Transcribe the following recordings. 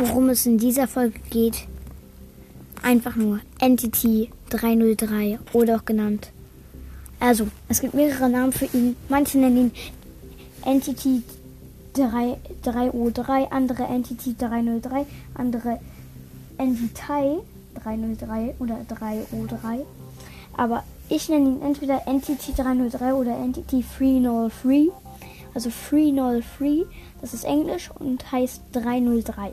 worum es in dieser Folge geht. Einfach nur Entity 303 oder auch genannt. Also, es gibt mehrere Namen für ihn. Manche nennen ihn Entity 3, 303, andere Entity 303, andere Entity 303 oder 303. Aber ich nenne ihn entweder Entity 303 oder Entity 303. Also 303, das ist Englisch und heißt 303.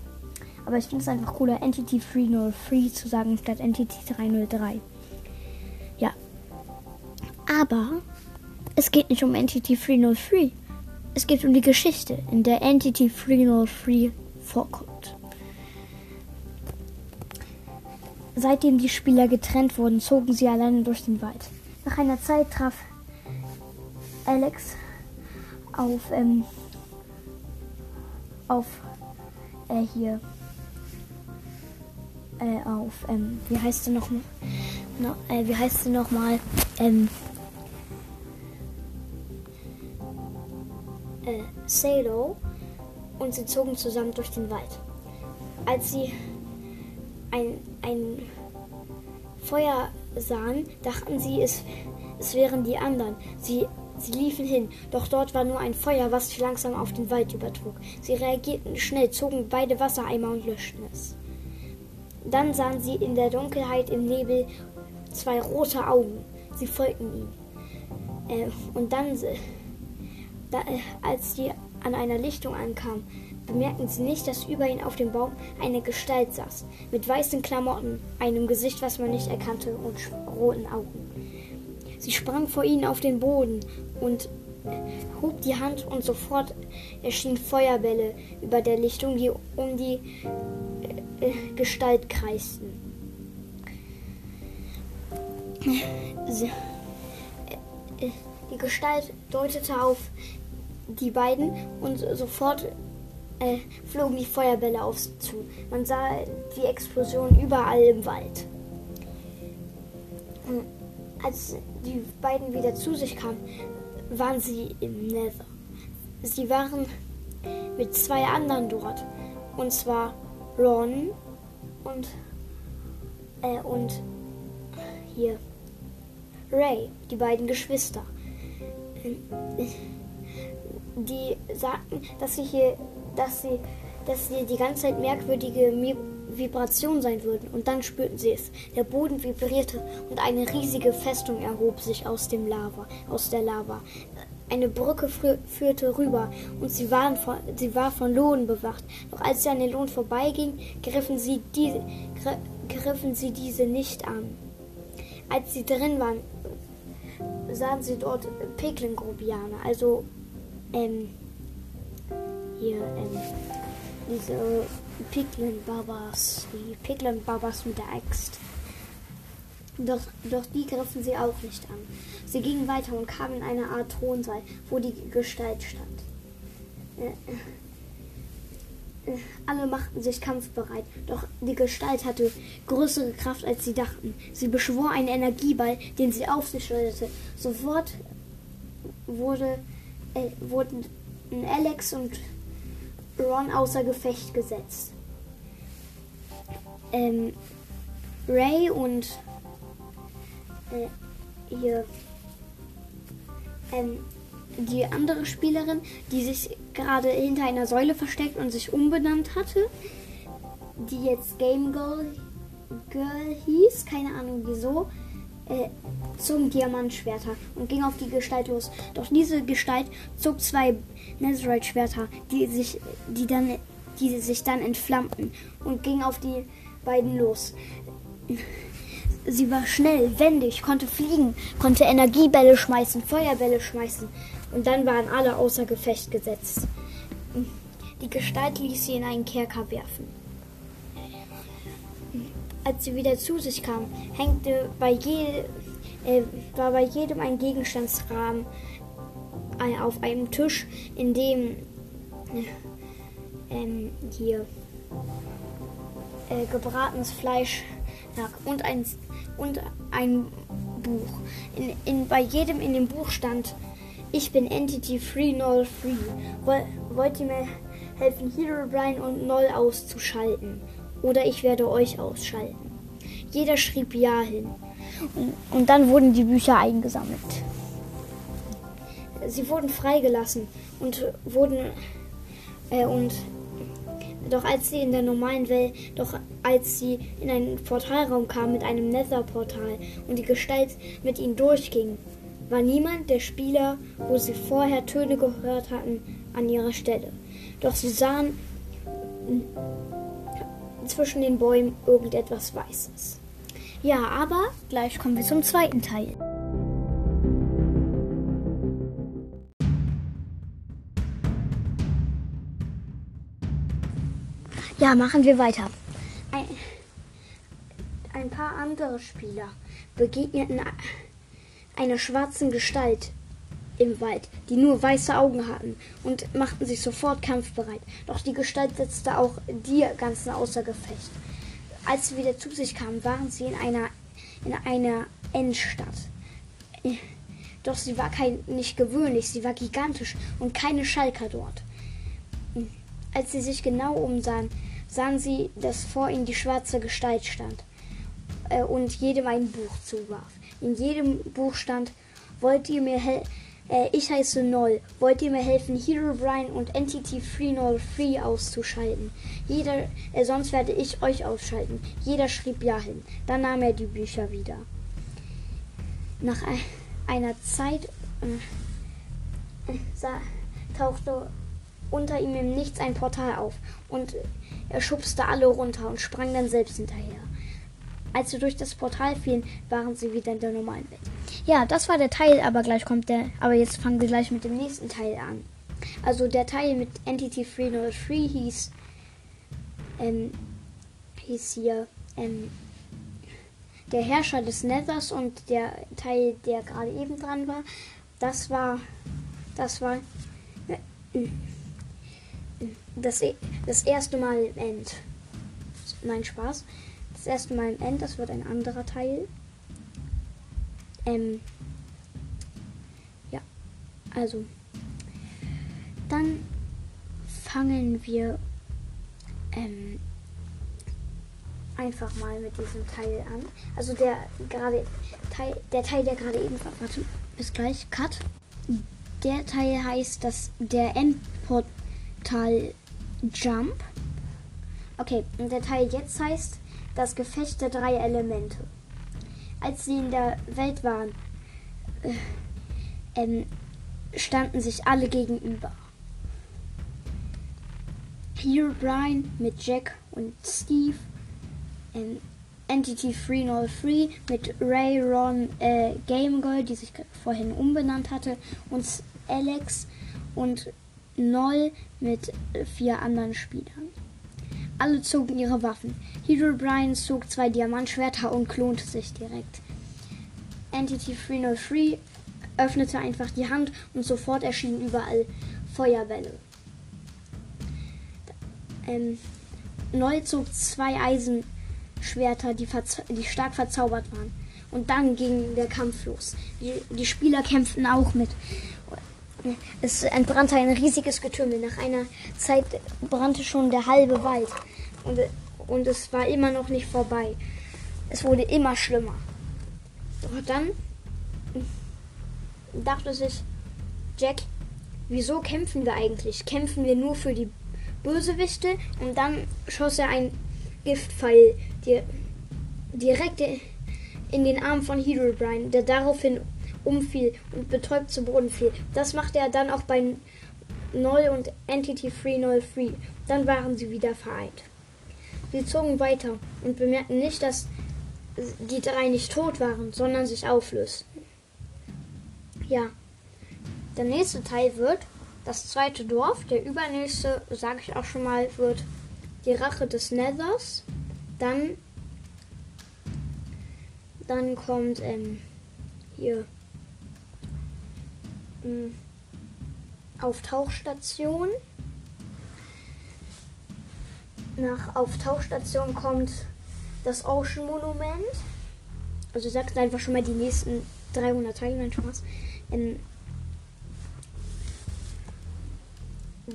Aber ich finde es einfach cooler, Entity 303 zu sagen statt Entity 303. Ja. Aber es geht nicht um Entity 303. Es geht um die Geschichte, in der Entity 303 vorkommt. Seitdem die Spieler getrennt wurden, zogen sie alleine durch den Wald. Nach einer Zeit traf Alex auf, ähm, auf, äh, hier, äh, auf, ähm, wie heißt sie noch, no, äh, wie heißt sie noch mal, ähm, äh, Salo und sie zogen zusammen durch den Wald. Als sie ein, ein Feuer sahen, dachten sie, es, es wären die anderen. Sie, sie liefen hin, doch dort war nur ein Feuer, was sich langsam auf den Wald übertrug. Sie reagierten schnell, zogen beide Wassereimer und löschten es. Dann sahen sie in der Dunkelheit im Nebel zwei rote Augen. Sie folgten ihm. Äh, und dann, da, äh, als sie an einer Lichtung ankamen, bemerkten sie nicht, dass über ihnen auf dem Baum eine Gestalt saß, mit weißen Klamotten, einem Gesicht, was man nicht erkannte, und roten Augen. Sie sprang vor ihnen auf den Boden und hob die Hand und sofort erschienen Feuerbälle über der Lichtung, die um die äh, Gestalt kreisten. Die Gestalt deutete auf die beiden und sofort äh, flogen die Feuerbälle auf sie zu. Man sah die Explosion überall im Wald. Und als die beiden wieder zu sich kamen, waren sie im Nether. Sie waren mit zwei anderen dort. Und zwar Ron und, äh, und hier Ray, die beiden Geschwister. Die sagten, dass sie hier dass sie, dass sie die ganze Zeit merkwürdige Vibrationen sein würden. Und dann spürten sie es. Der Boden vibrierte und eine riesige Festung erhob sich aus dem Lava, aus der Lava. Eine Brücke führte rüber und sie, waren von, sie war von Lohn bewacht. Doch als sie an den Lohn vorbeiging, griffen sie, die, griffen sie diese nicht an. Als sie drin waren, sahen sie dort Peklin-Grobianer, also ähm, hier ähm, diese Piglin-Babas, die Piglin-Babas mit der Axt. Doch, doch die griffen sie auch nicht an. Sie gingen weiter und kamen in eine Art Thronsaal, wo die Gestalt stand. Äh, äh, alle machten sich kampfbereit, doch die Gestalt hatte größere Kraft, als sie dachten. Sie beschwor einen Energieball, den sie auf sich schleuderte. Sofort wurde, äh, wurden Alex und Ron außer Gefecht gesetzt. Ähm, Ray und äh, hier ähm, die andere Spielerin, die sich gerade hinter einer Säule versteckt und sich umbenannt hatte, die jetzt Game Girl, Girl hieß, keine Ahnung wieso, äh, zogen Diamantschwerter und ging auf die Gestalt los. Doch diese Gestalt zog zwei Netherite-Schwerter, die sich, die dann, die sich dann entflammten und ging auf die beiden los. Sie war schnell, wendig, konnte fliegen, konnte Energiebälle schmeißen, Feuerbälle schmeißen und dann waren alle außer Gefecht gesetzt. Die Gestalt ließ sie in einen Kerker werfen. Als sie wieder zu sich kam, hängte bei je, äh, war bei jedem ein Gegenstandsrahmen äh, auf einem Tisch, in dem äh, hier äh, gebratenes Fleisch lag und ein, und ein Buch. In, in, bei jedem in dem Buch stand, ich bin Entity 303. Wollt ihr mir helfen Herobrine und Noll auszuschalten. Oder ich werde euch ausschalten. Jeder schrieb Ja hin. Und, und dann wurden die Bücher eingesammelt. Sie wurden freigelassen und wurden äh, und doch als sie in der normalen Welt, doch als sie in einen Portalraum kam mit einem Nether-Portal und die Gestalt mit ihnen durchging, war niemand der Spieler, wo sie vorher Töne gehört hatten, an ihrer Stelle. Doch sie sahen zwischen den Bäumen irgendetwas Weißes. Ja, aber gleich kommen wir zum zweiten Teil. Ja, machen wir weiter. Ein, ein paar andere Spieler begegneten einer schwarzen Gestalt im Wald, die nur weiße Augen hatten und machten sich sofort kampfbereit. Doch die Gestalt setzte auch die ganzen außer Gefecht. Als sie wieder zu sich kamen, waren sie in einer, in einer Endstadt. Doch sie war kein, nicht gewöhnlich, sie war gigantisch und keine Schalker dort. Als sie sich genau umsahen, sahen sie, dass vor ihnen die schwarze Gestalt stand äh, und jedem ein Buch zuwarf. In jedem Buch stand, wollt ihr mir helfen? Äh, ich heiße Noll. Wollt ihr mir helfen, Hero Brian und Entity Free Null Free auszuschalten? Jeder, äh, sonst werde ich euch ausschalten. Jeder schrieb Ja hin. Dann nahm er die Bücher wieder. Nach ein, einer Zeit äh, sah, tauchte unter ihm im Nichts ein Portal auf und er schubste alle runter und sprang dann selbst hinterher. Als sie durch das Portal fielen, waren sie wieder in der normalen Welt. Ja, das war der Teil, aber gleich kommt der. Aber jetzt fangen wir gleich mit dem nächsten Teil an. Also der Teil mit Entity 303 hieß, ähm, hieß hier ähm, der Herrscher des Nethers und der Teil, der gerade eben dran war, das war, das war äh, das, das erste Mal im End. Nein, Spaß. Das erste Mal im End, das wird ein anderer Teil. Ähm, ja, also. Dann fangen wir ähm, einfach mal mit diesem Teil an. Also der gerade Teil, der Teil, der gerade eben war. Warte, bis gleich. Cut. Der Teil heißt, dass der Endportal Jump. Okay, und der Teil jetzt heißt das Gefecht der drei Elemente als sie in der Welt waren, äh, ähm, standen sich alle gegenüber. Here Brian mit Jack und Steve, ähm, Entity 303 mit Ray Ron äh, Game Girl, die sich vorhin umbenannt hatte, und Alex und Noll mit vier anderen Spielern. Alle zogen ihre Waffen. Hero Brian zog zwei Diamantschwerter und klonte sich direkt. Entity 303 öffnete einfach die Hand und sofort erschienen überall Feuerbälle. Ähm, Neu zog zwei Eisenschwerter, die, die, stark verzaubert waren. Und dann ging der Kampf los. Die, die Spieler kämpften auch mit. Es entbrannte ein riesiges Getümmel. Nach einer Zeit brannte schon der halbe Wald. Und, und es war immer noch nicht vorbei. Es wurde immer schlimmer. Doch dann dachte sich Jack, wieso kämpfen wir eigentlich? Kämpfen wir nur für die Bösewichte? Und dann schoss er ein Giftpfeil direkt in den Arm von Herobrine, der daraufhin umfiel und betäubt zu Boden fiel. Das machte er dann auch bei Null und Entity 303. Dann waren sie wieder vereint. Sie zogen weiter und bemerkten nicht, dass die drei nicht tot waren, sondern sich auflösten. Ja, der nächste Teil wird das zweite Dorf. Der übernächste, sage ich auch schon mal, wird die Rache des Nethers. Dann, dann kommt ähm, hier auf Tauchstation. Nach auf Tauchstation kommt das Ocean Monument. Also sagt einfach schon mal die nächsten 300 Teile, nein, Spaß. Ähm,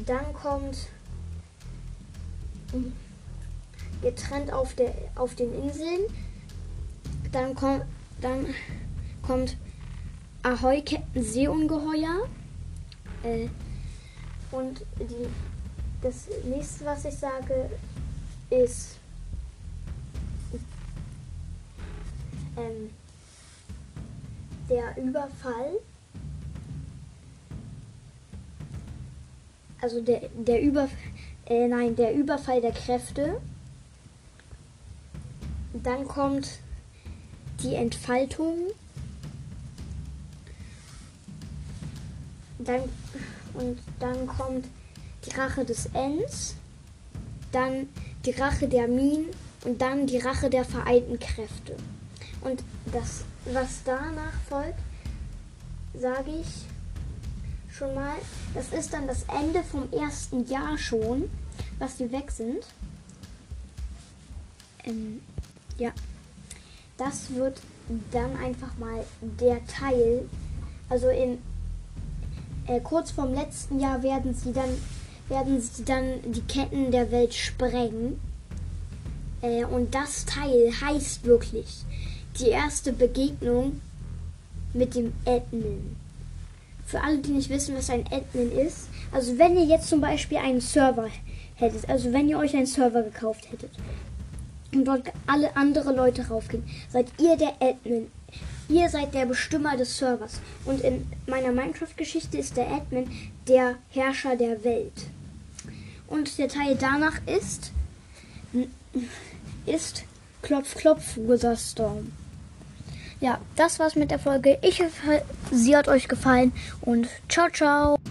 dann kommt getrennt auf, der, auf den Inseln. Dann, kommt dann kommt Ahoi Captain Seeungeheuer. Äh, und die, das nächste, was ich sage, ist ähm, der Überfall. Also der, der Über, äh, nein, der Überfall der Kräfte. Dann kommt die Entfaltung. Dann, und dann kommt die Rache des Ends. Dann die Rache der Minen und dann die Rache der vereinten Kräfte. Und das, was danach folgt, sage ich schon mal, das ist dann das Ende vom ersten Jahr schon, was sie weg sind. Ähm, ja, das wird dann einfach mal der Teil, also in äh, kurz vorm letzten Jahr werden sie dann werden sie dann die Ketten der Welt sprengen. Äh, und das Teil heißt wirklich die erste Begegnung mit dem Admin. Für alle, die nicht wissen, was ein Admin ist, also wenn ihr jetzt zum Beispiel einen Server hättet, also wenn ihr euch einen Server gekauft hättet und dort alle andere Leute raufgehen, seid ihr der Admin. Ihr seid der Bestimmer des Servers. Und in meiner Minecraft-Geschichte ist der Admin der Herrscher der Welt. Und der Teil danach ist, ist Klopf, Klopf, Storm. Ja, das war's mit der Folge. Ich hoffe, sie hat euch gefallen und ciao, ciao.